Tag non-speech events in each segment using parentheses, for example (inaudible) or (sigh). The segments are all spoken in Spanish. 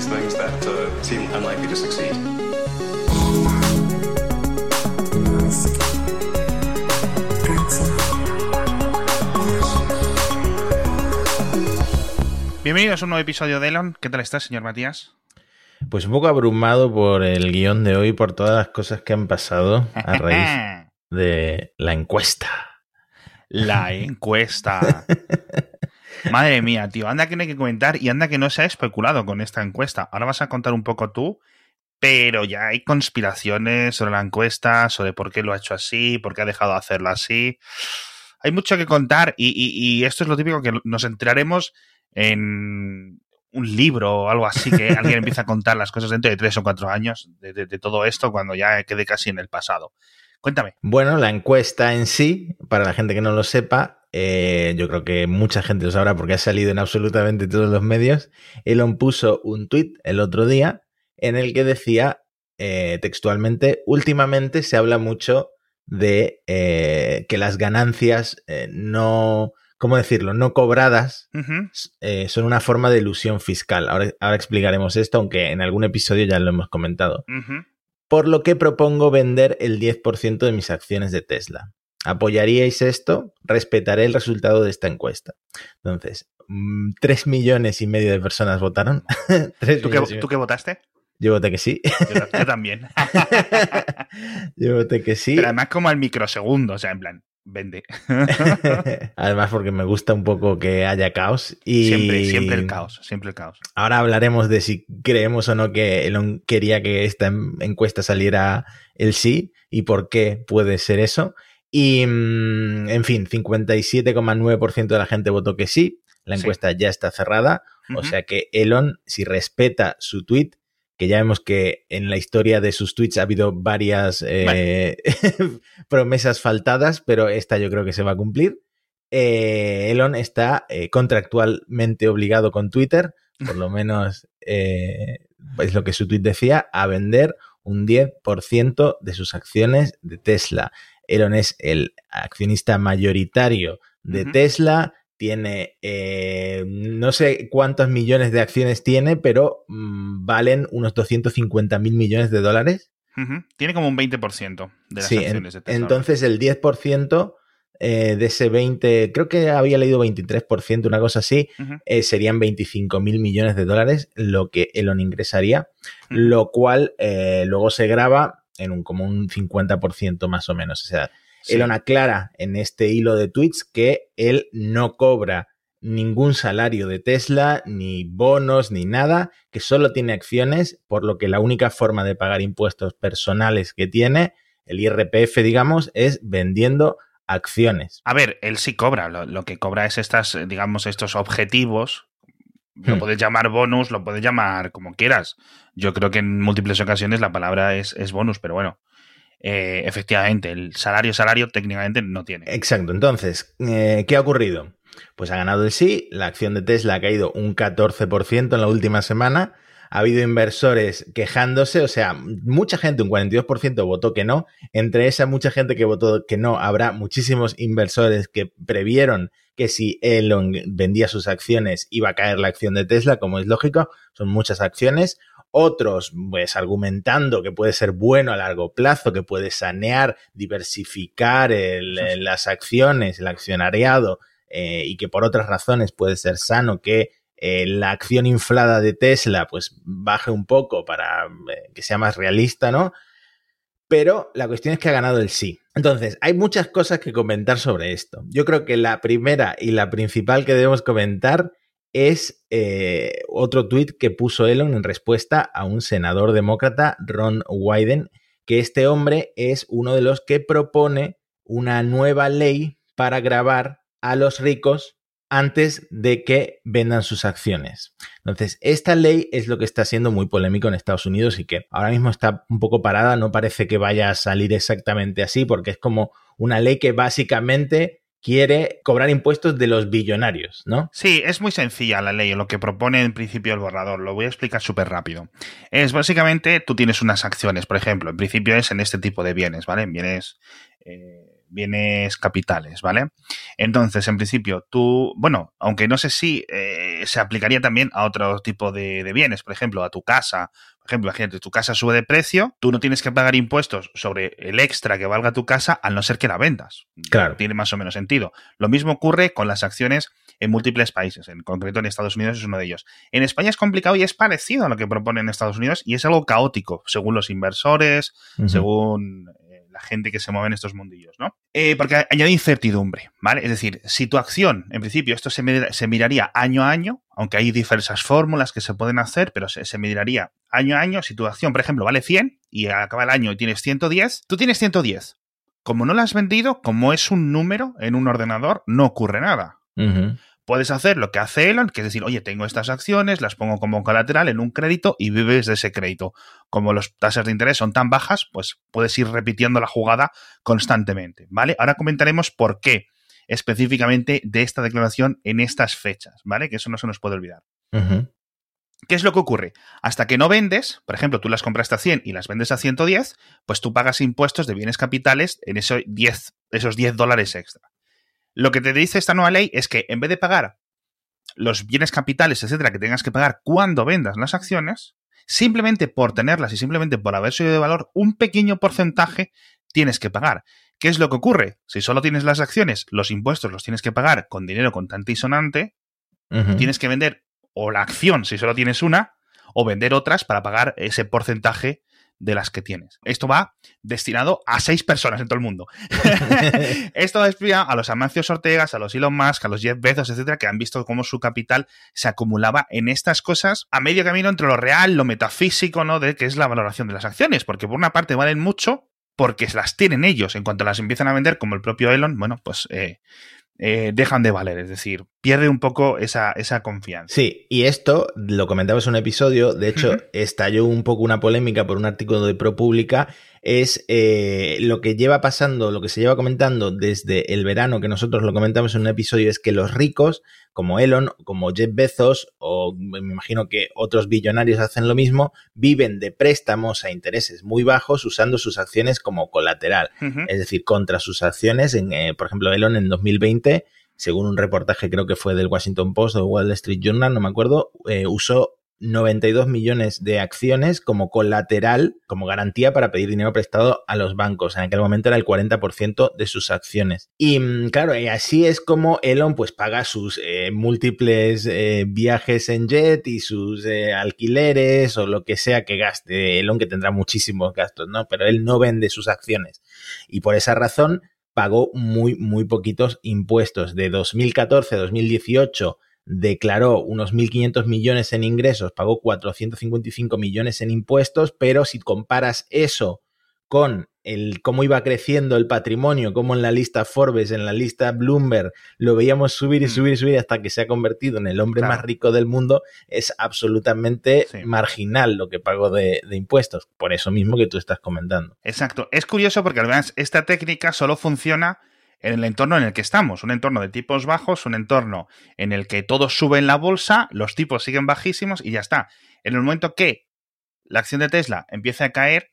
these things that uh, seem unlikely to succeed. Bienvenidos a un nuevo episodio de Elon. ¿Qué tal estás, señor Matías? Pues un poco abrumado por el guion de hoy, por todas las cosas que han pasado a raíz (laughs) de la encuesta. La encuesta. (laughs) Madre mía, tío, anda que no hay que comentar y anda que no se ha especulado con esta encuesta. Ahora vas a contar un poco tú, pero ya hay conspiraciones sobre la encuesta, sobre por qué lo ha hecho así, por qué ha dejado de hacerlo así. Hay mucho que contar y, y esto es lo típico que nos enteraremos en un libro o algo así, que (laughs) alguien empieza a contar las cosas dentro de tres o cuatro años de, de, de, todo esto cuando ya quede casi en el pasado. Cuéntame. Bueno, la encuesta en sí, para la gente que no lo sepa, eh, yo creo que mucha gente lo sabrá porque ha salido en absolutamente todos los medios. Elon puso un tweet el otro día en el que decía eh, textualmente, últimamente se habla mucho de eh, que las ganancias no ¿cómo decirlo? No cobradas uh -huh. son una forma de ilusión fiscal. Ahora, ahora, explicaremos esto, aunque en algún episodio ya lo hemos comentado. Uh -huh. Por lo que propongo vender el 10% de mis acciones de Tesla. ¿Apoyaríais esto? Respetaré el resultado de esta encuesta. Entonces, mmm, 3 millones y medio de personas votaron. (laughs) ¿Tú, qué, ¿Tú qué votaste? Yo voté que sí. Yo, yo también. (laughs) yo voté que sí. Pero además como al microsegundo, o sea, en plan, vende. (laughs) Además, porque me gusta un poco que haya caos. Y siempre, siempre el caos, siempre el caos. Ahora hablaremos de si creemos o no que Elon quería que esta encuesta saliera el sí y por qué puede ser eso. Y, mm, en fin, 57,9% de la gente votó que sí. La encuesta sí. ya está cerrada. Uh -huh. O sea que Elon, si respeta su tweet, que ya vemos que en la historia de sus tweets ha habido varias eh, (laughs) promesas faltadas, pero esta yo creo que se va a cumplir. Eh, Elon está eh, contractualmente obligado con Twitter, por lo menos es lo que su tweet decía, a vender un 10% de sus acciones de Tesla. Elon es el accionista mayoritario de uh -huh. Tesla tiene, eh, no sé cuántos millones de acciones tiene, pero mmm, valen unos 250 mil millones de dólares. Uh -huh. Tiene como un 20% de las sí, acciones en, de. Entonces el 10% eh, de ese 20, creo que había leído 23%, una cosa así, uh -huh. eh, serían 25 mil millones de dólares lo que Elon ingresaría, uh -huh. lo cual eh, luego se graba en un como un 50% más o menos. O sea, Sí. Elon aclara en este hilo de tweets que él no cobra ningún salario de Tesla, ni bonos, ni nada, que solo tiene acciones, por lo que la única forma de pagar impuestos personales que tiene, el IRPF, digamos, es vendiendo acciones. A ver, él sí cobra, lo, lo que cobra es estas, digamos, estos objetivos. Lo hmm. puedes llamar bonus, lo puedes llamar como quieras. Yo creo que en múltiples ocasiones la palabra es, es bonus, pero bueno eh, efectivamente, el salario, salario técnicamente no tiene. Exacto. Entonces, eh, ¿qué ha ocurrido? Pues ha ganado el sí, la acción de Tesla ha caído un 14% en la última semana, ha habido inversores quejándose, o sea, mucha gente, un 42% votó que no, entre esa mucha gente que votó que no, habrá muchísimos inversores que previeron que si Elon vendía sus acciones iba a caer la acción de Tesla, como es lógico, son muchas acciones, otros pues argumentando que puede ser bueno a largo plazo, que puede sanear, diversificar el, las acciones, el accionariado eh, y que por otras razones puede ser sano que eh, la acción inflada de Tesla pues baje un poco para eh, que sea más realista, ¿no? Pero la cuestión es que ha ganado el sí. Entonces, hay muchas cosas que comentar sobre esto. Yo creo que la primera y la principal que debemos comentar es eh, otro tuit que puso Elon en respuesta a un senador demócrata, Ron Wyden, que este hombre es uno de los que propone una nueva ley para grabar a los ricos antes de que vendan sus acciones. Entonces, esta ley es lo que está siendo muy polémico en Estados Unidos y que ahora mismo está un poco parada, no parece que vaya a salir exactamente así, porque es como una ley que básicamente quiere cobrar impuestos de los billonarios, ¿no? Sí, es muy sencilla la ley, lo que propone en principio el borrador. Lo voy a explicar súper rápido. Es básicamente, tú tienes unas acciones, por ejemplo, en principio es en este tipo de bienes, ¿vale? Bienes... Eh bienes capitales, ¿vale? Entonces, en principio, tú, bueno, aunque no sé si eh, se aplicaría también a otro tipo de, bienes, por ejemplo, a tu casa. Por ejemplo, imagínate, tu casa sube de precio, tú no tienes que pagar impuestos sobre el extra que valga tu casa, al no ser que la vendas. Claro. Tiene más o menos sentido. Lo mismo ocurre con las acciones en múltiples países, en concreto en Estados Unidos es uno de ellos. En España es complicado y es parecido a lo que proponen en Estados Unidos y es algo caótico, según los inversores, uh -huh. según la gente que se mueve en estos mundillos, ¿no? Eh, porque añade incertidumbre, ¿vale? Es decir, si tu acción, en principio, esto se, mir se miraría año a año, aunque hay diversas fórmulas que se pueden hacer, pero se, se miraría año a año, si tu acción, por ejemplo, vale 100 y acaba el año y tienes 110, tú tienes 110. Como no la has vendido, como es un número en un ordenador, no ocurre nada. Puedes hacer lo que hace Elon, que es decir, oye, tengo estas acciones, las pongo como colateral en un crédito y vives de ese crédito. Como las tasas de interés son tan bajas, pues puedes ir repitiendo la jugada constantemente, ¿vale? Ahora comentaremos por qué específicamente de esta declaración en estas fechas, ¿vale? Que eso no se nos puede olvidar. Uh -huh. ¿Qué es lo que ocurre? Hasta que no vendes, por ejemplo, tú las compraste a 100 y las vendes a 110, pues tú pagas impuestos de bienes capitales en esos 10, esos 10 dólares extra. Lo que te dice esta nueva ley es que en vez de pagar los bienes capitales, etcétera, que tengas que pagar cuando vendas las acciones, simplemente por tenerlas y simplemente por haber subido de valor, un pequeño porcentaje tienes que pagar. ¿Qué es lo que ocurre? Si solo tienes las acciones, los impuestos los tienes que pagar con dinero contante y sonante, uh -huh. tienes que vender o la acción si solo tienes una, o vender otras para pagar ese porcentaje de las que tienes. Esto va destinado a seis personas en todo el mundo. (laughs) (laughs) Esto destina a los Amancio Ortegas, a los Elon Musk, a los Jeff Bezos, etcétera, que han visto cómo su capital se acumulaba en estas cosas a medio camino entre lo real, lo metafísico, ¿no? De que es la valoración de las acciones, porque por una parte valen mucho porque las tienen ellos. En cuanto las empiezan a vender, como el propio Elon, bueno, pues eh, eh, dejan de valer, es decir, pierde un poco esa, esa, confianza. Sí, y esto lo comentabas en un episodio, de hecho, uh -huh. estalló un poco una polémica por un artículo de ProPublica, es eh, lo que lleva pasando, lo que se lleva comentando desde el verano, que nosotros lo comentamos en un episodio, es que los ricos, como Elon, como Jeff Bezos, o me imagino que otros billonarios hacen lo mismo, viven de préstamos a intereses muy bajos usando sus acciones como colateral, uh -huh. es decir, contra sus acciones, en, eh, por ejemplo, Elon en 2020 según un reportaje creo que fue del Washington Post o Wall Street Journal, no me acuerdo, eh, usó 92 millones de acciones como colateral, como garantía para pedir dinero prestado a los bancos. En aquel momento era el 40% de sus acciones. Y mm, claro, y así es como Elon pues paga sus eh, múltiples eh, viajes en jet y sus eh, alquileres o lo que sea que gaste. Elon que tendrá muchísimos gastos, ¿no? Pero él no vende sus acciones. Y por esa razón pagó muy, muy poquitos impuestos. De 2014 a 2018 declaró unos 1.500 millones en ingresos, pagó 455 millones en impuestos, pero si comparas eso con el cómo iba creciendo el patrimonio, como en la lista Forbes, en la lista Bloomberg, lo veíamos subir y subir y subir hasta que se ha convertido en el hombre claro. más rico del mundo, es absolutamente sí. marginal lo que pagó de, de, impuestos, por eso mismo que tú estás comentando. Exacto, es curioso porque además esta técnica solo funciona en el entorno en el que estamos, un entorno de tipos bajos, un entorno en el que todo sube en la bolsa, los tipos siguen bajísimos y ya está. En el momento que la acción de Tesla empiece a caer,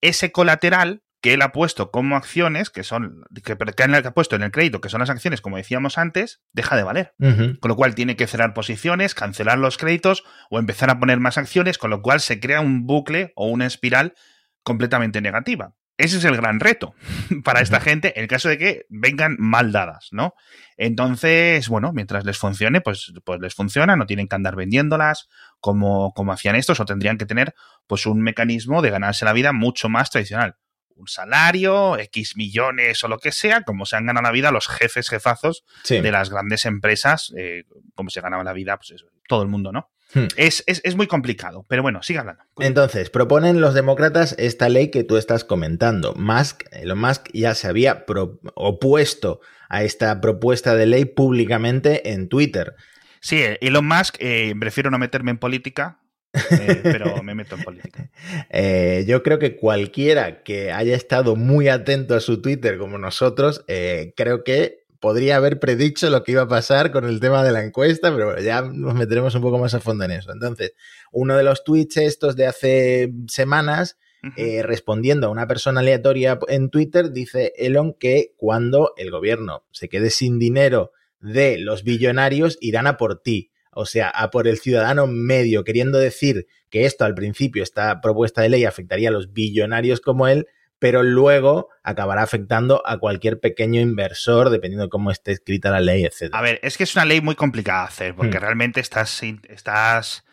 ese colateral que él ha puesto como acciones, que son, que, que ha puesto en el crédito, que son las acciones, como decíamos antes, deja de valer. Uh -huh. Con lo cual tiene que cerrar posiciones, cancelar los créditos o empezar a poner más acciones, con lo cual se crea un bucle o una espiral completamente negativa. Ese es el gran reto (laughs) para esta gente, en el caso de que vengan mal dadas, ¿no? Entonces, bueno, mientras les funcione, pues, pues les funciona, no tienen que andar vendiéndolas como, como hacían estos, o tendrían que tener pues un mecanismo de ganarse la vida mucho más tradicional. Un salario, X millones o lo que sea, como se han ganado la vida los jefes jefazos sí. de las grandes empresas, eh, como se ganaba la vida, pues eso, todo el mundo, ¿no? Hmm. Es, es, es, muy complicado, pero bueno, sigue hablando. Entonces, proponen los demócratas esta ley que tú estás comentando. Musk, Elon Musk ya se había opuesto a esta propuesta de ley públicamente en Twitter. Sí, Elon Musk, eh, prefiero no meterme en política, eh, (laughs) pero me meto en política. Eh, yo creo que cualquiera que haya estado muy atento a su Twitter como nosotros, eh, creo que podría haber predicho lo que iba a pasar con el tema de la encuesta, pero bueno, ya nos meteremos un poco más a fondo en eso. Entonces, uno de los tweets estos de hace semanas eh, respondiendo a una persona aleatoria en Twitter, dice Elon que cuando el gobierno se quede sin dinero de los billonarios, irán a por ti. O sea, a por el ciudadano medio, queriendo decir que esto al principio, esta propuesta de ley afectaría a los billonarios como él, pero luego acabará afectando a cualquier pequeño inversor, dependiendo de cómo esté escrita la ley, etc. A ver, es que es una ley muy complicada de hacer, porque Hmm. realmente estás, estás...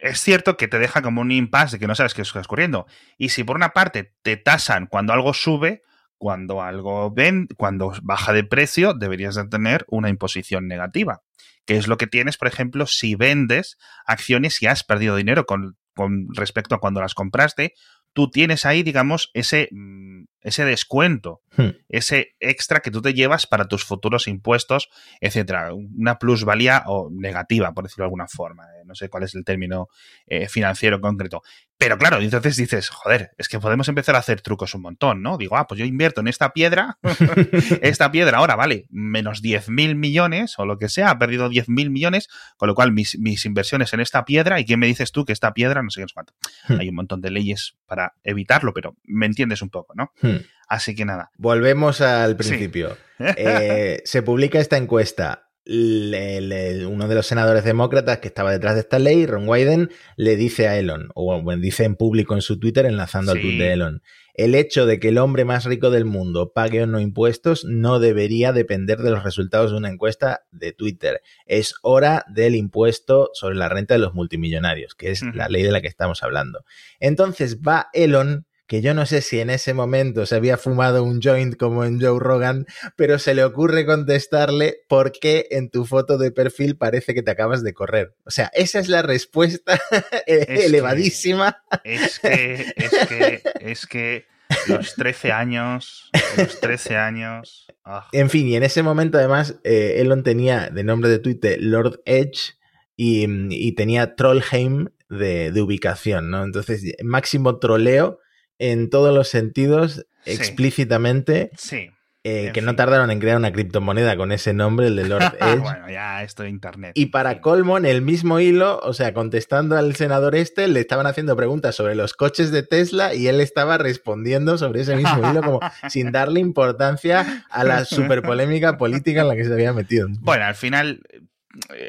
Es cierto que te deja como un impasse de que no sabes qué está ocurriendo. Y si por una parte te tasan cuando algo sube, cuando algo ven, cuando baja de precio, deberías de tener una imposición negativa. Que es lo que tienes, por ejemplo, si vendes acciones y has perdido dinero con, con respecto a cuando las compraste, tú tienes ahí, digamos, ese, mm, ese descuento, Hmm. ese extra que tú te llevas para tus futuros impuestos, etcétera. Una plusvalía o negativa, por decirlo de alguna forma. Eh, No sé cuál es el término eh, financiero concreto. Pero claro, entonces dices, joder, es que podemos empezar a hacer trucos un montón, ¿no? Digo, ah, pues yo invierto en esta piedra, (laughs) esta piedra ahora vale menos 10.000 millones o lo que sea, ha perdido 10.000 millones, con lo cual mis, mis inversiones en esta piedra, ¿y qué me dices tú que esta piedra, no sé qué es cuánto? Hmm. Hay un montón de leyes para evitarlo, pero me entiendes un poco, ¿no? Hmm. Así que nada. Volvemos al Sí. principio. (laughs) Eh, se publica esta encuesta. Le- le- uno de los senadores demócratas que estaba detrás de esta ley, Ron Wyden, le dice a Elon, o bueno, dice en público en su Twitter, enlazando al tweet de Elon, el hecho de que el hombre más rico del mundo pague o no impuestos no debería depender de los resultados de una encuesta de Twitter. Es hora del impuesto sobre la renta de los multimillonarios, que es la ley de la que estamos hablando. Entonces va Elon, que yo no sé si en ese momento se había fumado un joint como en Joe Rogan, pero se le ocurre contestarle por qué en tu foto de perfil parece que te acabas de correr. O sea, esa es la respuesta (laughs) que- elevadísima. Es que, es que, es que los 13 años, los 13 años. ah, En fin, y en ese momento además eh, Elon tenía de nombre de Twitter Lord Edge y, y tenía Trollheim de, de ubicación, ¿no? Entonces, máximo troleo en todos los sentidos, Sí. explícitamente, sí. eh, que no tardaron en crear una criptomoneda con ese nombre, el de Lord (laughs) Edge. bueno, ya esto de internet. Y para fin. colmo, en el mismo hilo, o sea, contestando al senador este, le estaban haciendo preguntas sobre los coches de Tesla y él estaba respondiendo sobre ese mismo hilo, como (laughs) sin darle importancia a la super polémica política en la que se había metido. Bueno, al final,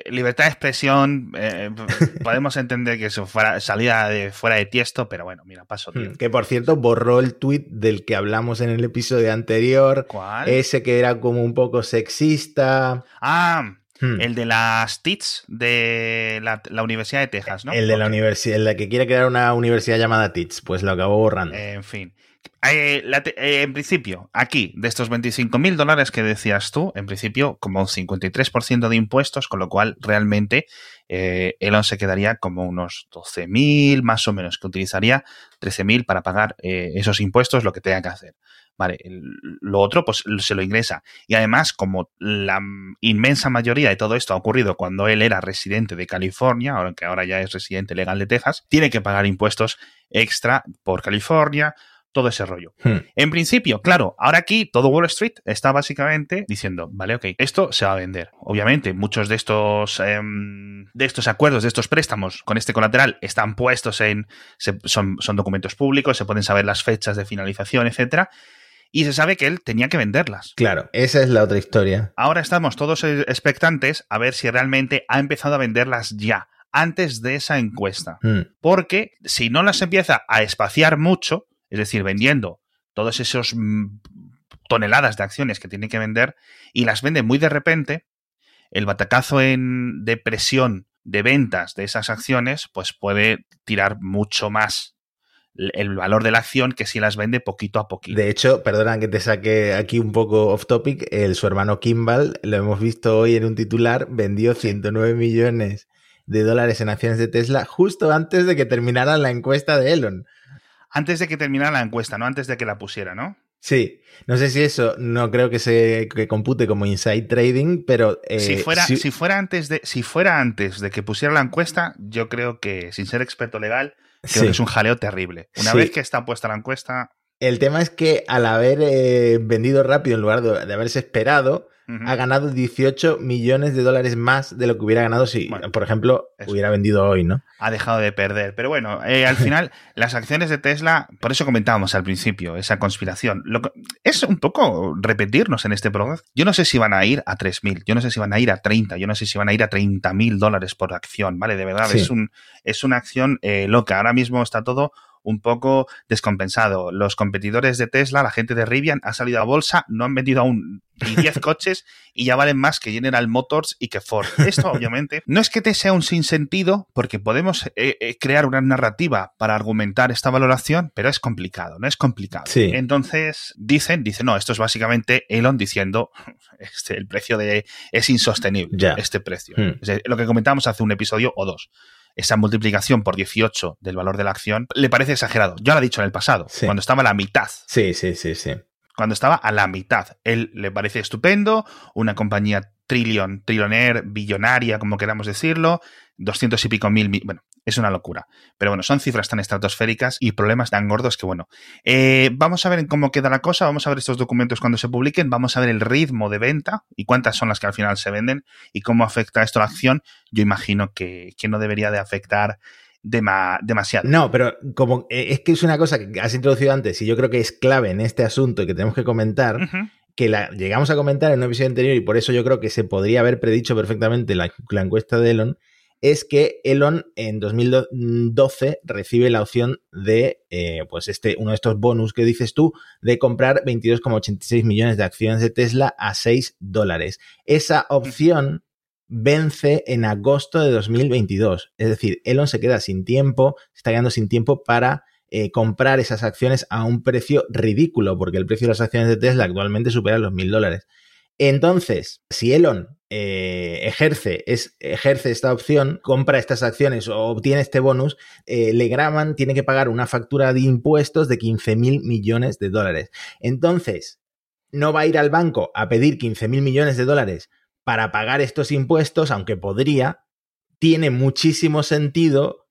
libertad de expresión, eh, (laughs) podemos entender que eso fuera, salida de fuera de tiesto, pero bueno, mira, paso, tío. Hmm, Que por cierto, borró el tweet del que hablamos en el episodio anterior, ¿Cuál? ese que era como un poco sexista. Ah, Hmm. el de las TITS de la, la Universidad de Texas, ¿no? El de la universidad, el de que quiere crear una universidad llamada TITS, pues lo acabó borrando. Eh, en fin. Eh, eh, en principio, aquí, de estos 25 mil dólares que decías tú, en principio, como un 53% de impuestos, con lo cual realmente eh, Elon se quedaría como unos 12 mil, más o menos, que utilizaría 13 mil para pagar eh, esos impuestos, lo que tenga que hacer. Vale, lo otro, pues se lo ingresa. Y además, como la inmensa mayoría de todo esto ha ocurrido cuando él era residente de California, aunque ahora ya es residente legal de Texas, tiene que pagar impuestos extra por California, todo ese rollo. Hmm. En principio, claro, ahora aquí todo Wall Street está básicamente diciendo, vale, ok, esto se va a vender. Obviamente, muchos de estos em, de estos acuerdos, de estos préstamos con este colateral están puestos en se- son, son documentos públicos, se pueden saber las fechas de finalización, etcétera, y se sabe que él tenía que venderlas. Claro, esa es la otra historia. Ahora estamos todos expectantes a ver si realmente ha empezado a venderlas ya, antes de esa encuesta. Hmm. Porque si no las empieza a espaciar mucho, es decir, vendiendo todos esos mm, toneladas de acciones que tiene que vender y las vende muy de repente, el batacazo en, de presión de ventas de esas acciones, pues puede tirar mucho más el el valor de la acción que si las vende poquito a poquito. De hecho, perdona que te saque aquí un poco off topic, el, su hermano Kimball, lo hemos visto hoy en un titular, vendió 109 millones de dólares en acciones de Tesla justo antes de que terminara la encuesta de Elon. Antes de que terminara la encuesta, no antes de que la pusiera, ¿no? Sí, no sé si eso no creo que se que compute como inside trading, pero eh, si, fuera, si, fuera antes de, si fuera antes de que pusiera la encuesta, yo creo que, sin ser experto legal, creo sí. que es un jaleo terrible. Una Sí. vez que está puesta la encuesta, El tema es que al haber eh, vendido rápido en lugar de, de haberse esperado, ha ganado 18 millones de dólares más de lo que hubiera ganado si, Bueno, por ejemplo, eso. hubiera vendido hoy, ¿no? ha dejado de perder. Pero bueno, eh, al final, (laughs) las acciones de Tesla, por eso comentábamos al principio, esa conspiración. Lo que- es un poco repetirnos en este programa. Yo no sé si van a ir a 3.000, yo no sé si van a ir a 30, yo no sé si van a ir a 30.000 dólares por acción, ¿vale? De verdad, Sí. es, un, es una acción eh, loca. Ahora mismo está todo un poco descompensado. Los competidores de Tesla, la gente de Rivian, ha salido a bolsa, no han vendido aún ni 10 (laughs) coches y ya valen más que General Motors y que Ford. Esto, (laughs) obviamente, no es que te sea un sinsentido, porque podemos eh, eh, crear una narrativa para argumentar esta valoración, pero es complicado, no es complicado. Sí. Entonces, dicen, dicen, no, esto es básicamente Elon diciendo, (laughs) este, el precio de es insostenible, Ya. este precio. Hmm. Es lo que comentamos hace un episodio o dos. Esa multiplicación por 18 del valor de la acción le parece exagerado. Ya lo ha dicho en el pasado, Sí. cuando estaba a la mitad Sí, sí, sí, sí. cuando estaba a la mitad. Él le parece estupendo, una compañía trillion, trillonaire, billonaria, como queramos decirlo, 200 y pico mil, mi- bueno, es una locura. Pero bueno, son cifras tan estratosféricas y problemas tan gordos que bueno. Eh, vamos a ver en cómo queda la cosa, vamos a ver estos documentos cuando se publiquen, vamos a ver el ritmo de venta y cuántas son las que al final se venden y cómo afecta esto a la acción. Yo imagino que, que no debería de afectar dema- demasiado. No, pero como eh, es que es una cosa que has introducido antes y yo creo que es clave en este asunto y que tenemos que comentar, que la llegamos a comentar en un episodio anterior y por eso yo creo que se podría haber predicho perfectamente la, la encuesta de Elon, es que Elon en 2012 recibe la opción de, eh, pues este, uno de estos bonus que dices tú, de comprar 22,86 millones de acciones de Tesla a 6 dólares. Esa opción vence en agosto de 2022. Es decir, Elon se queda sin tiempo, se está quedando sin tiempo para eh, comprar esas acciones a un precio ridículo, porque el precio de las acciones de Tesla actualmente supera los mil dólares. Entonces, si Elon eh, ejerce, ejerce esta opción, compra estas acciones o obtiene este bonus, eh, le graban, tiene que pagar una factura de impuestos de 15 mil millones de dólares. Entonces, no va a ir al banco a pedir 15 mil millones de dólares para pagar estos impuestos, aunque podría, tiene muchísimo sentido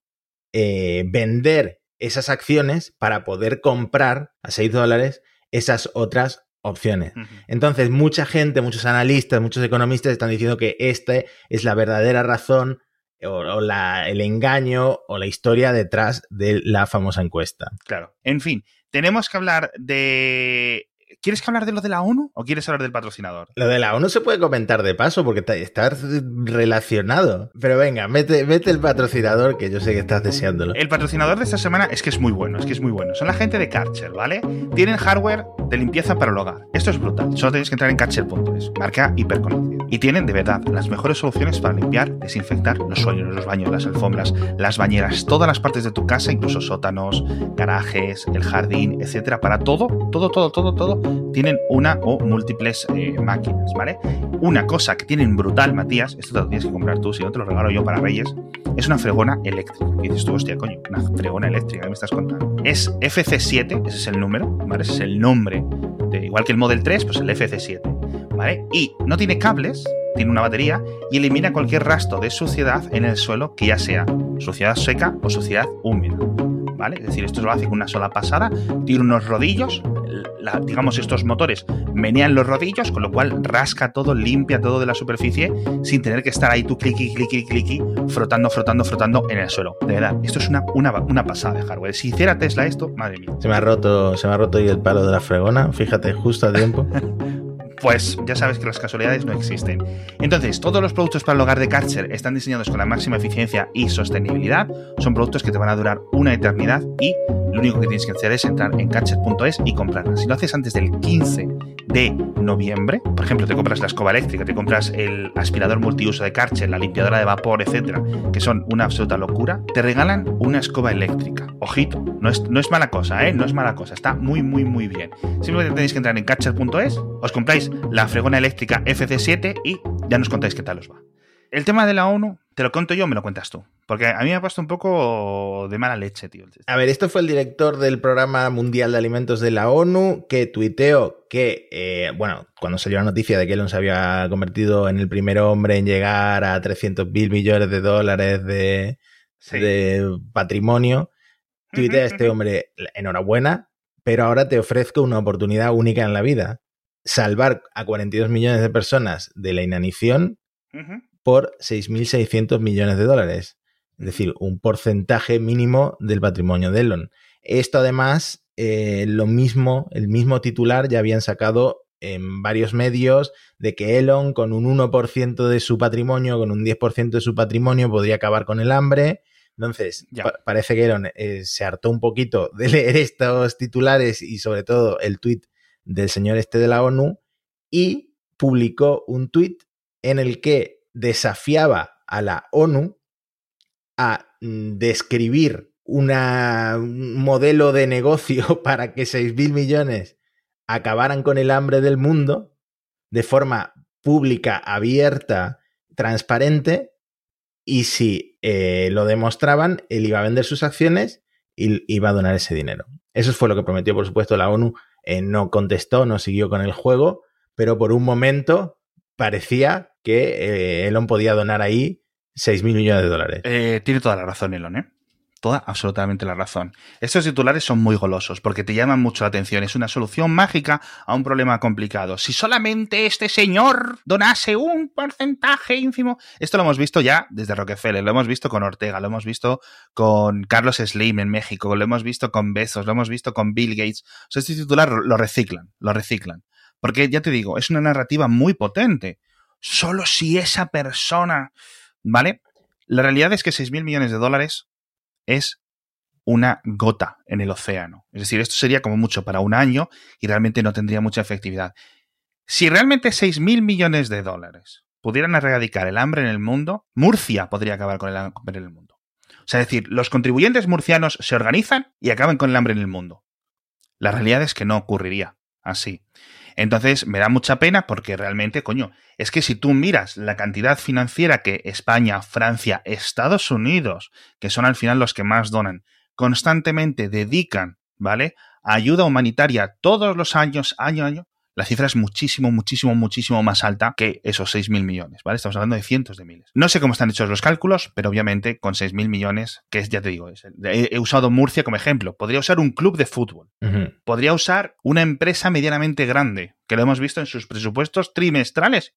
eh, vender esas acciones para poder comprar a 6 dólares esas otras opciones. Entonces, mucha gente, muchos analistas, muchos economistas están diciendo que esta es la verdadera razón o, o la- el engaño o la historia detrás de la famosa encuesta. Claro. En fin, tenemos que hablar de. ¿Quieres que hablar de lo de la ONU o quieres hablar del patrocinador? Lo de la ONU se puede comentar de paso porque está relacionado. Pero venga, mete, mete el patrocinador que yo sé que estás deseándolo. El patrocinador de esta semana es que es muy bueno, es que es muy bueno. Son la gente de Karcher, ¿vale? Tienen hardware de limpieza para el hogar. Esto es brutal. Solo tenéis que entrar en Karcher.es, marca hiperconocida. Y tienen, de verdad, las mejores soluciones para limpiar, desinfectar los suelos, los baños, las alfombras, las bañeras, todas las partes de tu casa, incluso sótanos, garajes, el jardín, etcétera. Para todo, todo, todo, todo, todo, tienen una o múltiples eh, máquinas, ¿vale? Una cosa que tienen brutal, Matías, esto te lo tienes que comprar tú, si no te lo regalo yo para Reyes, es una fregona eléctrica. Y dices tú, hostia, coño, una fregona eléctrica, ¿qué me estás contando? Es FC7, ese es el número, ¿vale? Ese es el nombre, de, igual que el Model 3, pues el FC7, ¿vale? Y no tiene cables, tiene una batería y elimina cualquier rastro de suciedad en el suelo, que ya sea suciedad seca o suciedad húmeda. ¿Vale? Es decir, esto lo hace con una sola pasada, tiene unos rodillos, la- digamos estos motores menean los rodillos, con lo cual rasca todo, limpia todo de la superficie sin tener que estar ahí tú cliqui, cliqui, cliqui, frotando, frotando, frotando en el suelo. De verdad, esto es una, una, una pasada de hardware. Si hiciera Tesla esto, madre mía. Se me ha roto, se me ha roto hoy el palo de la fregona, fíjate, justo a tiempo. (laughs) Pues ya sabes que las casualidades no existen. Entonces, todos los productos para el hogar de Karcher están diseñados con la máxima eficiencia y sostenibilidad. Son productos que te van a durar una eternidad y lo único que tienes que hacer es entrar en Karcher.es y comprarlas. Si lo haces antes del 15 de noviembre, por ejemplo, te compras la escoba eléctrica, te compras el aspirador multiuso de Karcher, la limpiadora de vapor, etcétera, que son una absoluta locura, te regalan una escoba eléctrica. Ojito, no es, no es mala cosa, ¿eh? No es mala cosa, está muy, muy, muy bien. Simplemente tenéis que entrar en catcher.es, os compráis la fregona eléctrica FC7 y ya nos contáis qué tal os va. El tema de la ONU, te lo cuento yo o me lo cuentas tú. Porque a mí me ha puesto un poco de mala leche, tío. A ver, esto fue el director del Programa Mundial de Alimentos de la ONU que tuiteó que, eh, bueno, cuando salió la noticia de que Elon se había convertido en el primer hombre en llegar a 300 mil millones de dólares de, Sí. de patrimonio, tuitea Ujú, este hombre, enhorabuena, pero ahora te ofrezco una oportunidad única en la vida. salvar a 42 millones de personas de la inanición Ujú. Por 6.600 millones de dólares. Es decir, un porcentaje mínimo del patrimonio de Elon. Esto además, eh, lo mismo, el mismo titular ya habían sacado en varios medios de que Elon con un 1% de su patrimonio, con un 10% de su patrimonio podría acabar con el hambre. Entonces, Ya. pa- parece que Elon eh, se hartó un poquito de leer estos titulares y sobre todo el tuit del señor este de la ONU y publicó un tuit en el que desafiaba a la ONU a mm, describir una, un modelo de negocio (laughs) para que 6.000 millones acabaran con el hambre del mundo de forma pública, abierta, transparente, y si eh, lo demostraban, él iba a vender sus acciones y iba a donar ese dinero. Eso fue lo que prometió, por supuesto, la ONU. Eh, no contestó, no siguió con el juego, pero por un momento parecía que eh, Elon podía donar ahí 6 mil millones de dólares. Eh, tiene toda la razón, Elon, ¿eh? Toda absolutamente la razón. Estos titulares son muy golosos porque te llaman mucho la atención. Es una solución mágica a un problema complicado. Si solamente este señor donase un porcentaje ínfimo. Esto lo hemos visto ya desde Rockefeller, lo hemos visto con Ortega, lo hemos visto con Carlos Slim en México, lo hemos visto con Bezos, lo hemos visto con Bill Gates. O este titular lo reciclan, lo reciclan. Porque ya te digo, es una narrativa muy potente. Solo si esa persona. ¿Vale? La realidad es que 6.000 millones de dólares es una gota en el océano. Es decir, esto sería como mucho para un año y realmente no tendría mucha efectividad. Si realmente 6.000 millones de dólares pudieran erradicar el hambre en el mundo, Murcia podría acabar con el hambre en el mundo. O sea, es decir, los contribuyentes murcianos se organizan y acaban con el hambre en el mundo. La realidad es que no ocurriría así. Entonces me da mucha pena porque realmente, coño, es que si tú miras la cantidad financiera que España, Francia, Estados Unidos, que son al final los que más donan, constantemente dedican, ¿vale? Ayuda humanitaria todos los años, año a año, la cifra es muchísimo, muchísimo, muchísimo más alta que esos 6.000 millones, ¿vale? Estamos hablando de cientos de miles. No sé cómo están hechos los cálculos, pero obviamente con 6.000 millones, que es, ya te digo, es, he, he, usado Murcia como ejemplo. Podría usar un club de fútbol. Uh -huh. Podría usar una empresa medianamente grande, que lo hemos visto en sus presupuestos trimestrales,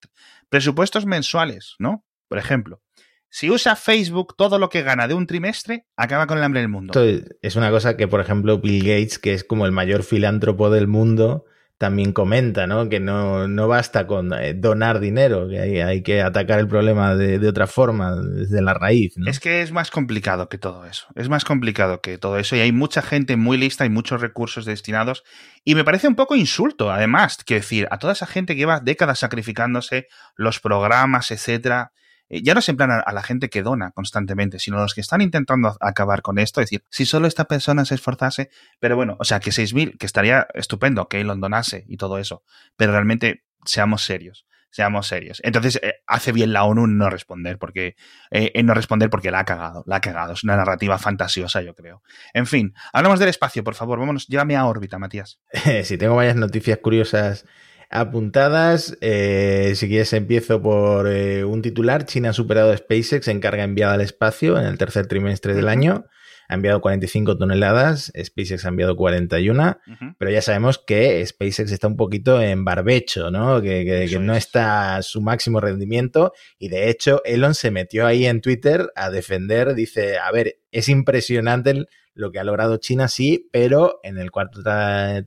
presupuestos mensuales, ¿no? Por ejemplo. Si usa Facebook, todo lo que gana de un trimestre acaba con el hambre en el mundo. Esto es una cosa que, por ejemplo, Bill Gates, que es como el mayor filántropo del mundo, también comenta, ¿no? Que no, no basta con eh, donar dinero, que hay, que atacar el problema de, de, otra forma, desde la raíz. Es que es más complicado que todo eso. Es más complicado que todo eso. Y hay mucha gente muy lista y muchos recursos destinados. Y me parece un poco insulto, además, quiero decir, a toda esa gente que lleva décadas sacrificándose, los programas, etcétera. Ya no es en plan a la gente que dona constantemente, sino los que están intentando acabar con esto. Es decir, si solo esta persona se esforzase, pero bueno, o sea, que 6.000, que estaría estupendo que Elon donase y todo eso, pero realmente seamos serios, seamos serios. Entonces, eh, hace bien la ONU no responder, porque eh, no responder porque la ha cagado, la ha cagado. Es una narrativa fantasiosa, yo creo. En fin, hablamos del espacio, por favor, vámonos, llévame a órbita, Matías. (laughs) si tengo varias noticias curiosas apuntadas. Eh, si quieres, empiezo por eh, un titular. China ha superado a SpaceX en carga enviada al espacio en el tercer trimestre del año. Ha enviado 45 toneladas, SpaceX ha enviado 41, uh -huh. pero ya sabemos que SpaceX está un poquito en barbecho, ¿no? Que, que, que no está a su máximo rendimiento y de hecho Elon se metió ahí en Twitter a defender, dice, a ver, es impresionante lo que ha logrado China, sí, pero en el cuarto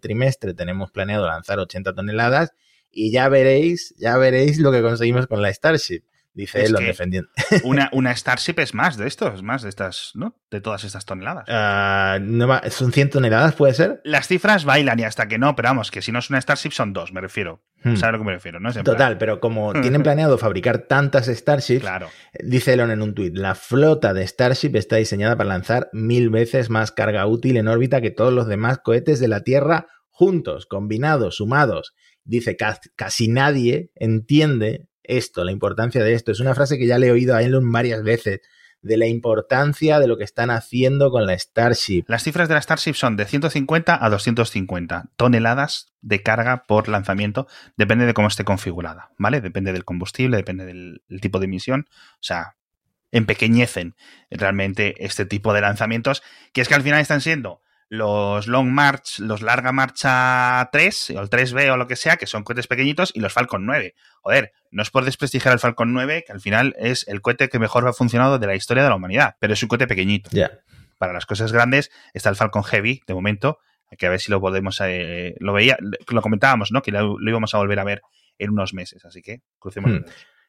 trimestre tenemos planeado lanzar 80 toneladas y ya veréis, ya veréis lo que conseguimos con la Starship. Dice es Elon defendiendo. (laughs) Una, una Starship es más de esto, es más de estas, ¿no? De todas estas toneladas. Uh, no, ¿Son 100 toneladas, puede ser? Las cifras bailan y hasta que no, pero vamos, que si no es una Starship son dos, me refiero. Hmm. ¿Sabes a lo que me refiero? ¿no? Es Total, plan... pero como tienen (laughs) planeado fabricar tantas Starships, claro. dice Elon en un tuit, la flota de Starship está diseñada para lanzar mil veces más carga útil en órbita que todos los demás cohetes de la Tierra juntos, combinados, sumados. Dice, casi nadie entiende esto, la importancia de esto. Es una frase que ya le he oído a Elon varias veces, de la importancia de lo que están haciendo con la Starship. Las cifras de la Starship son de 150 a 250 toneladas de carga por lanzamiento, depende de cómo esté configurada, ¿vale? Depende del combustible, depende del, tipo de misión, o sea, empequeñecen realmente este tipo de lanzamientos, que es que al final están siendo los Long March, los Larga Marcha 3 o el 3B o lo que sea, que son cohetes pequeñitos, y los Falcon 9. Joder, no es por desprestigiar el Falcon 9, que al final es el cohete que mejor ha funcionado de la historia de la humanidad, pero es un cohete pequeñito. Ya. Para las cosas grandes está el Falcon Heavy, de momento, que a ver si lo podemos, eh, lo veía, lo comentábamos, ¿no? Que lo, lo, íbamos a volver a ver en unos meses, así que crucemos. Hmm.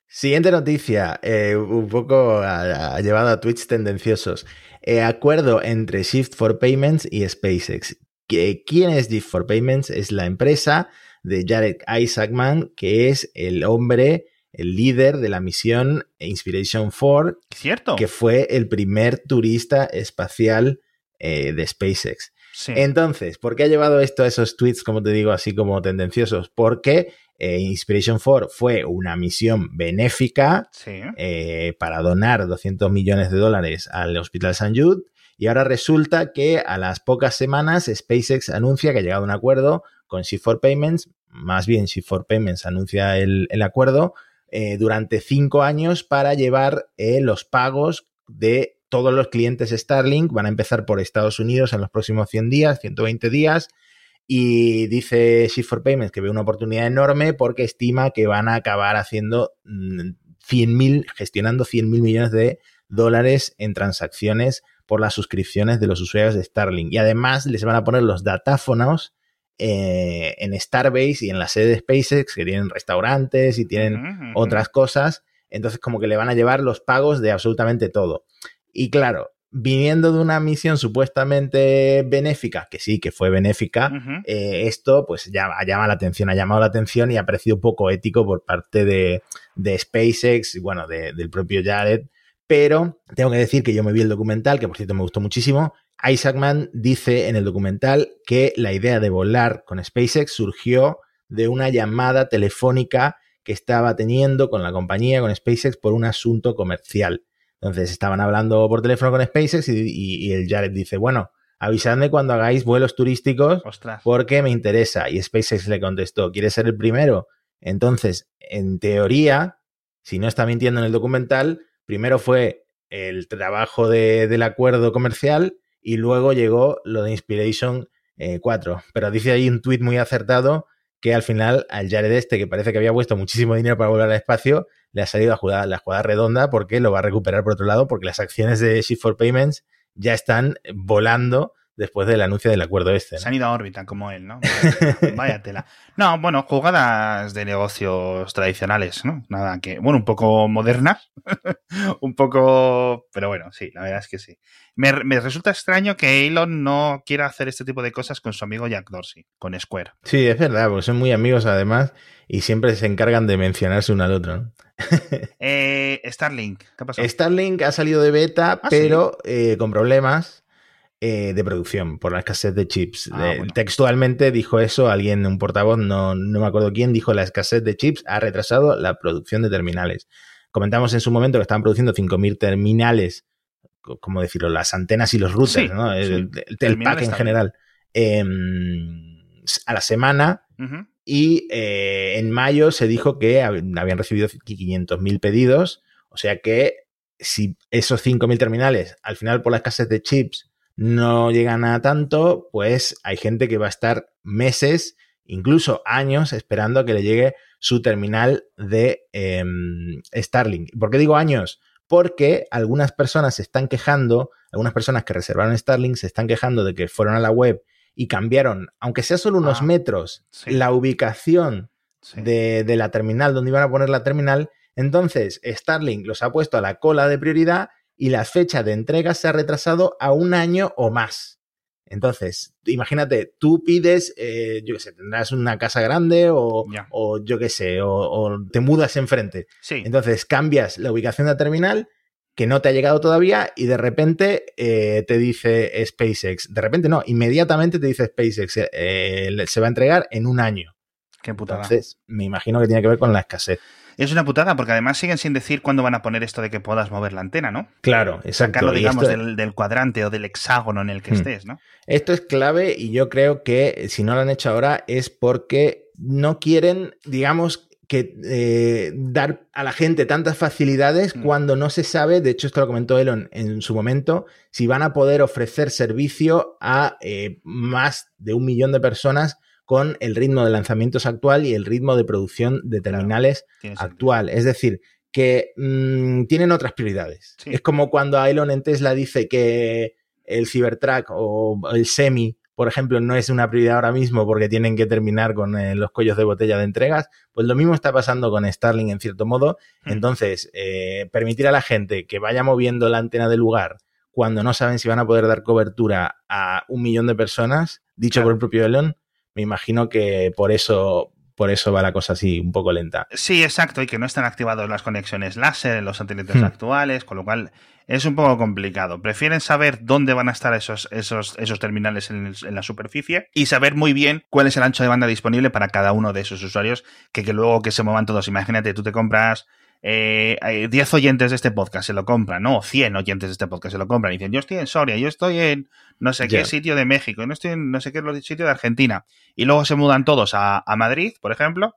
Siguiente noticia, eh, un poco a, a, llevado a tweets tendenciosos. Eh, acuerdo entre Shift for Payments y SpaceX. ¿Quién es Shift for Payments? Es la empresa de Jared Isaacman, que es el hombre, el líder de la misión Inspiration 4, ¿Cierto? que fue el primer turista espacial eh, de SpaceX. Sí. Entonces, ¿por qué ha llevado esto a esos tweets, como te digo, así como tendenciosos? Porque eh, Inspiration 4 fue una misión benéfica sí. eh, para donar 200 millones de dólares al Hospital St. Jude. Y ahora resulta que a las pocas semanas SpaceX anuncia que ha llegado a un acuerdo con Shift4 Payments, más bien Shift4 Payments anuncia el, el acuerdo eh, durante cinco años para llevar los pagos de todos los clientes Starlink. Van a empezar por Estados Unidos en los próximos 100 días, 120 días. Y dice Shift4 Payments que ve una oportunidad enorme porque estima que van a acabar haciendo 100.000, gestionando 100.000 millones de dólares en transacciones por las suscripciones de los usuarios de Starlink. Y además les van a poner los datáfonos eh, en Starbase y en la sede de SpaceX, que tienen restaurantes y tienen uh -huh. otras cosas. Entonces, como que le van a llevar los pagos de absolutamente todo. Y claro, viniendo de una misión supuestamente benéfica, que sí, que fue benéfica, uh -huh. eh, esto pues llama, llama, la atención, ha llamado la atención y ha parecido poco ético por parte de, de SpaceX y bueno, de, del propio Jared. Pero tengo que decir que yo me vi el documental, que por cierto me gustó muchísimo. Isaacman dice en el documental que la idea de volar con SpaceX surgió de una llamada telefónica que estaba teniendo con la compañía, con SpaceX, por un asunto comercial. Entonces estaban hablando por teléfono con SpaceX y, y, y el Jared dice, bueno, avisadme cuando hagáis vuelos turísticos Ostras. porque me interesa. Y SpaceX le contestó, ¿quieres ser el primero? Entonces, en teoría, si no está mintiendo en el documental, primero fue el trabajo de, del acuerdo comercial y luego llegó lo de Inspiration eh, 4. Pero dice ahí un tuit muy acertado que al final al Jared este, que parece que había puesto muchísimo dinero para volver al espacio, le ha salido la jugada, redonda porque lo va a recuperar por otro lado, porque las acciones de Shift4 Payments ya están volando después del anuncio del acuerdo este. ¿no? Se han ido a órbita como él, ¿no? Vaya tela. No, bueno, jugadas de negocios tradicionales, ¿no? Nada que, bueno, un poco modernas, (laughs) un poco, pero bueno, sí, la verdad es que sí. Me, me, resulta extraño que Elon no quiera hacer este tipo de cosas con su amigo Jack Dorsey, con Square. Sí, es verdad, porque son muy amigos además y siempre se encargan de mencionarse uno al otro, ¿no? (laughs) eh, Starlink, ¿qué pasó? Starlink ha salido de beta, ¿Ah, pero sí? eh, con problemas eh, de producción por la escasez de chips. Ah, eh, bueno. Textualmente dijo eso alguien, un portavoz, no, no me acuerdo quién, dijo la escasez de chips ha retrasado la producción de terminales. Comentamos en su momento que estaban produciendo 5.000 terminales, como decirlo, las antenas y los routers, sí, ¿no? Sí. El, el, el pack en general. Eh, a la semana. Uh -huh. Y eh, en mayo se dijo que habían recibido 500.000 pedidos. O sea que si esos 5.000 terminales, al final por la escasez de chips, no llegan a tanto, pues hay gente que va a estar meses, incluso años, esperando a que le llegue su terminal de eh, Starlink. ¿Por qué digo años? Porque algunas personas se están quejando, algunas personas que reservaron Starlink se están quejando de que fueron a la web y cambiaron, aunque sea solo unos ah, metros, sí. la ubicación sí. de, de, la terminal, donde iban a poner la terminal. Entonces, Starlink los ha puesto a la cola de prioridad y la fecha de entrega se ha retrasado a un año o más. Entonces, imagínate, tú pides, eh, yo qué sé, tendrás una casa grande o, yeah. o yo qué sé, o, o, te mudas enfrente. Sí. Entonces, cambias la ubicación de la terminal que no te ha llegado todavía y de repente eh, te dice SpaceX, de repente no, inmediatamente te dice SpaceX, eh, se va a entregar en un año. Qué putada. Entonces, me imagino que tiene que ver con la escasez. Es una putada porque además siguen sin decir cuándo van a poner esto de que puedas mover la antena, ¿no? Claro, exacto. Sacarlo, digamos, esto... del, del, cuadrante o del hexágono en el que hmm. estés, ¿no? Esto es clave y yo creo que si no lo han hecho ahora es porque no quieren, digamos, que eh, dar a la gente tantas facilidades Mm. cuando no se sabe, de hecho esto lo comentó Elon en su momento, si van a poder ofrecer servicio a eh, más de un millón de personas con el ritmo de lanzamientos actual y el ritmo de producción de terminales actual. Es decir, que mm, tienen otras prioridades. Sí. Es como cuando Elon en Tesla dice que el Cybertruck o el Semi, por ejemplo, no es una prioridad ahora mismo porque tienen que terminar con eh, los cuellos de botella de entregas. Pues lo mismo está pasando con Starlink en cierto modo. Mm. Entonces, eh, permitir a la gente que vaya moviendo la antena del lugar cuando no saben si van a poder dar cobertura a un millón de personas, dicho Claro. por el propio Elon, me imagino que por eso, por eso va la cosa así un poco lenta. Sí, exacto, y que no están activadas las conexiones láser en los satélites Hmm. actuales, con lo cual es un poco complicado. Prefieren saber dónde van a estar esos, esos, esos terminales en, el- en la superficie y saber muy bien cuál es el ancho de banda disponible para cada uno de esos usuarios, que, que luego que se muevan todos. Imagínate, tú te compras eh, eh, 10 oyentes de este podcast, se lo compran, no, 100 oyentes de este podcast se lo compran. Y dicen, yo estoy en Soria, yo estoy en no sé qué sitio de México, yo no estoy en no sé qué sitio de Argentina. Y luego se mudan todos a, a Madrid, por ejemplo,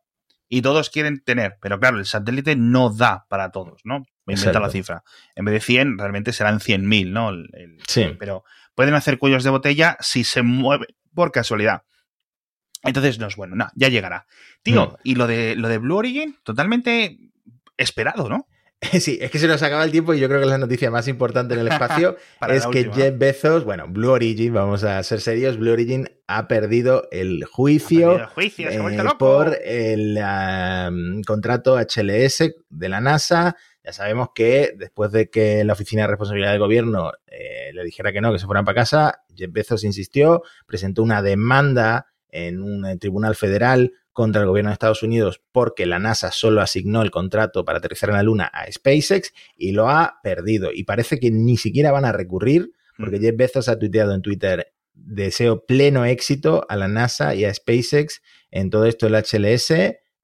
y todos quieren tener, pero claro, el satélite no da para todos, ¿no? Me invento Exacto. la cifra. En vez de 100, realmente serán 100.000, ¿no? El- el- Sí. Pero pueden hacer cuellos de botella si se mueve por casualidad. Entonces no es bueno, no, ya llegará. Tío, No. y lo de, lo de Blue Origin, totalmente esperado, ¿no? (laughs) Sí, es que se nos acaba el tiempo y yo creo que la noticia más importante en el espacio (laughs) es que última, Jeff Bezos, bueno, Blue Origin, vamos a ser serios, Blue Origin ha perdido el juicio, El eh, por el um, contrato HLS de la NASA. Ya sabemos que después de que la Oficina de Responsabilidad del Gobierno eh, le dijera que no, que se fueran para casa, Jeff Bezos insistió, presentó una demanda en un tribunal federal contra el gobierno de Estados Unidos porque la NASA solo asignó el contrato para aterrizar en la Luna a SpaceX y lo ha perdido. Y parece que ni siquiera van a recurrir porque Mm. Jeff Bezos ha tuiteado en Twitter deseo pleno éxito a la NASA y a SpaceX en todo esto del HLS,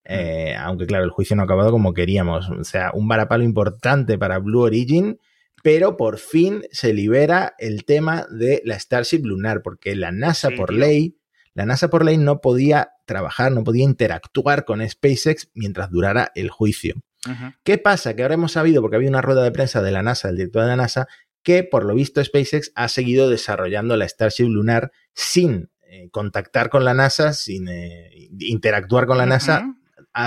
eh, aunque claro, el juicio no ha acabado como queríamos. O sea, un varapalo importante para Blue Origin, pero por fin se libera el tema de la Starship lunar, porque la NASA Sí, por tío. ley, la NASA por ley no podía trabajar, no podía interactuar con SpaceX mientras durara el juicio. ¿Qué pasa? Que ahora hemos sabido, porque había una rueda de prensa de la NASA, del director de la NASA, que por lo visto SpaceX ha seguido desarrollando la Starship lunar sin eh, contactar con la NASA, sin eh, interactuar con la NASA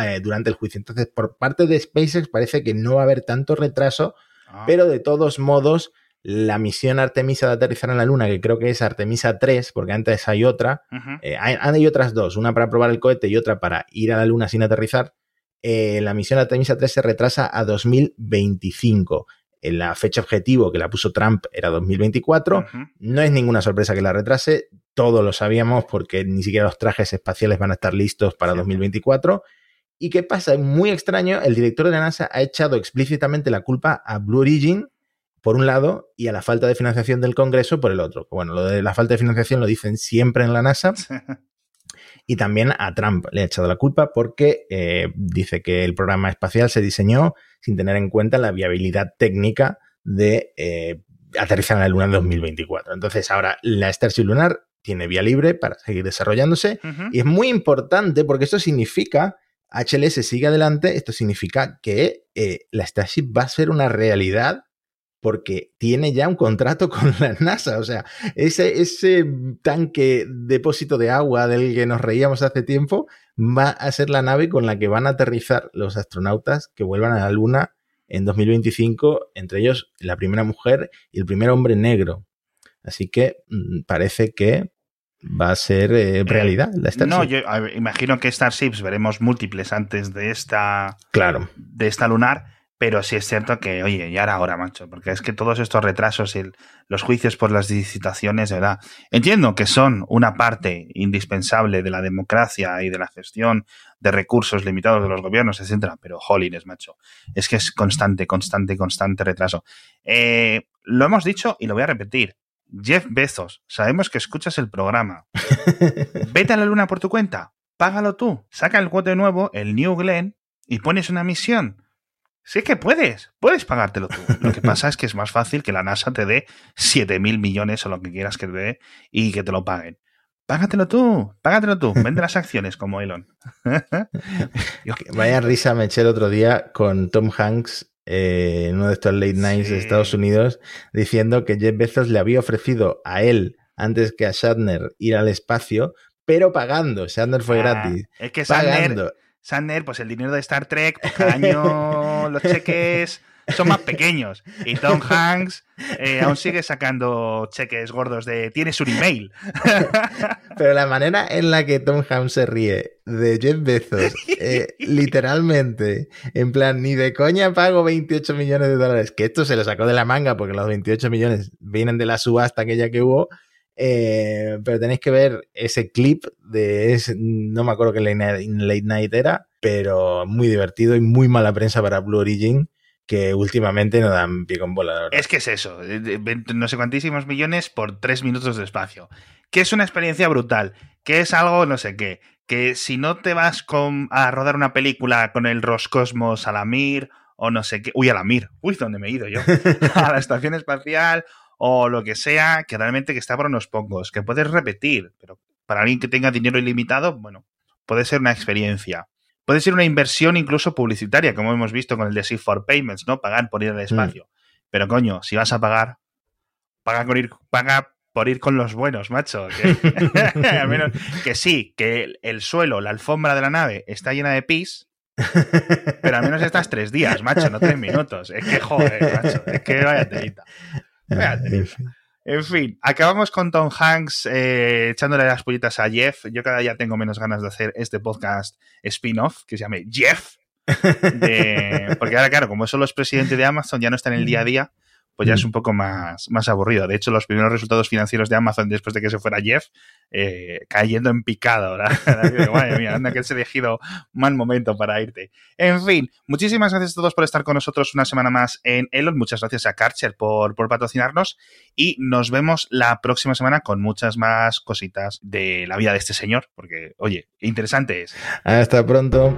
eh, durante el juicio. Entonces, por parte de SpaceX parece que no va a haber tanto retraso, Ah. pero de todos modos, la misión Artemisa de aterrizar en la Luna, que creo que es Artemisa 3, porque antes hay otra, Ujú. eh, hay, hay otras dos, una para probar el cohete y otra para ir a la Luna sin aterrizar. Eh, la misión Artemisa 3 se retrasa a 2025. En la fecha objetivo que la puso Trump era 2024. Ujú. No es ninguna sorpresa que la retrase, todos lo sabíamos porque ni siquiera los trajes espaciales van a estar listos para Cierto. 2024. ¿Y qué pasa? Es muy extraño, el director de la NASA ha echado explícitamente la culpa a Blue Origin por un lado y a la falta de financiación del Congreso por el otro. Bueno, lo de la falta de financiación lo dicen siempre en la NASA (laughs) y también a Trump le ha echado la culpa porque eh, dice que el programa espacial se diseñó sin tener en cuenta la viabilidad técnica de eh, aterrizar en la Luna en 2024. Entonces ahora la Starship Lunar tiene vía libre para seguir desarrollándose y es muy importante porque esto significa, HLS sigue adelante, esto significa que eh, la Starship va a ser una realidad porque tiene ya un contrato (laughs) con la NASA. O sea, ese, ese tanque depósito de agua del que nos reíamos hace tiempo va a ser la nave con la que van a aterrizar los astronautas que vuelvan a la Luna en 2025, entre ellos la primera mujer y el primer hombre negro. Así que mm, parece que va a ser eh, realidad la Starship. No, yo ver, imagino que Starships veremos múltiples antes de esta, Claro. de esta lunar, pero sí es cierto que, oye, ya era hora, macho, porque es que todos estos retrasos y el- los juicios por las licitaciones, verdad, entiendo que son una parte indispensable de la democracia y de la gestión de recursos limitados de los gobiernos, etcétera, pero jolines, macho, es que es constante, constante, constante retraso. Eh, lo hemos dicho y lo voy a repetir. Jeff Bezos, sabemos que escuchas el programa. (laughs) Vete a la luna por tu cuenta, págalo tú, saca el cuote nuevo, el New Glenn, y pones una misión. Sí que puedes, puedes pagártelo tú. Lo que pasa es que es más fácil que la NASA te dé 7 mil millones o lo que quieras que te dé y que te lo paguen. Págatelo tú, págatelo tú, vende las acciones como Elon. (laughs) Vaya risa me eché el otro día con Tom Hanks eh, en uno de estos late nights de Estados Unidos diciendo que Jeff Bezos le había ofrecido a él antes que a Shatner ir al espacio, pero pagando. Shatner fue ah, gratis. Es que Shatner, pues el dinero de Star Trek, pues cada año los cheques son más pequeños. Y Tom Hanks eh, aún sigue sacando cheques gordos de tienes un email. (laughs) Pero la manera en la que Tom Hanks se ríe de Jeff Bezos, eh, literalmente, en plan, ni de coña pago 28 millones de dólares, que esto se lo sacó de la manga porque los 28 millones vienen de la subasta aquella que hubo. Eh, pero tenéis que ver ese clip de no me acuerdo qué late night era, pero muy divertido y muy mala prensa para Blue Origin que últimamente no dan pie con bola. Es que es eso, no sé cuantísimos millones por tres minutos de espacio, que es una experiencia brutal, que es algo no sé qué, que si no te vas con, a rodar una película con el Roscosmos a la Mir o no sé qué, uy, a la Mir, uy, ¿dónde me he ido yo? (laughs) a la estación espacial o lo que sea, que realmente que está por unos pocos, que puedes repetir, pero para alguien que tenga dinero ilimitado, bueno, puede ser una experiencia. Puede ser una inversión incluso publicitaria, como hemos visto con el de Shift for Payments, ¿no? Pagar por ir al espacio. Pero coño, si vas a pagar, paga por ir, paga por ir con los buenos, macho. (laughs) Que sí, que el, suelo, la alfombra de la nave está llena de pis, pero al menos estás tres días, macho, no tres minutos. Es que joder, macho. Es que vaya telita. Telita. En fin, acabamos con Tom Hanks eh, echándole las pollitas a Jeff. Yo cada día tengo menos ganas de hacer este podcast spin-off que se llame Jeff. porque ahora, claro, como solo es presidente de Amazon, ya no está en el día a día pues ya es mm. un poco más, más aburrido. De hecho, los primeros resultados financieros de Amazon después de que se fuera Jeff, eh, cayendo en picado. (laughs) Madre mía, anda que has elegido mal momento para irte. En fin, muchísimas gracias a todos por estar con nosotros una semana más en Elon. Muchas gracias a Karcher por, por patrocinarnos y nos vemos la próxima semana con muchas más cositas de la vida de este señor, porque, oye, interesante es. Hasta pronto.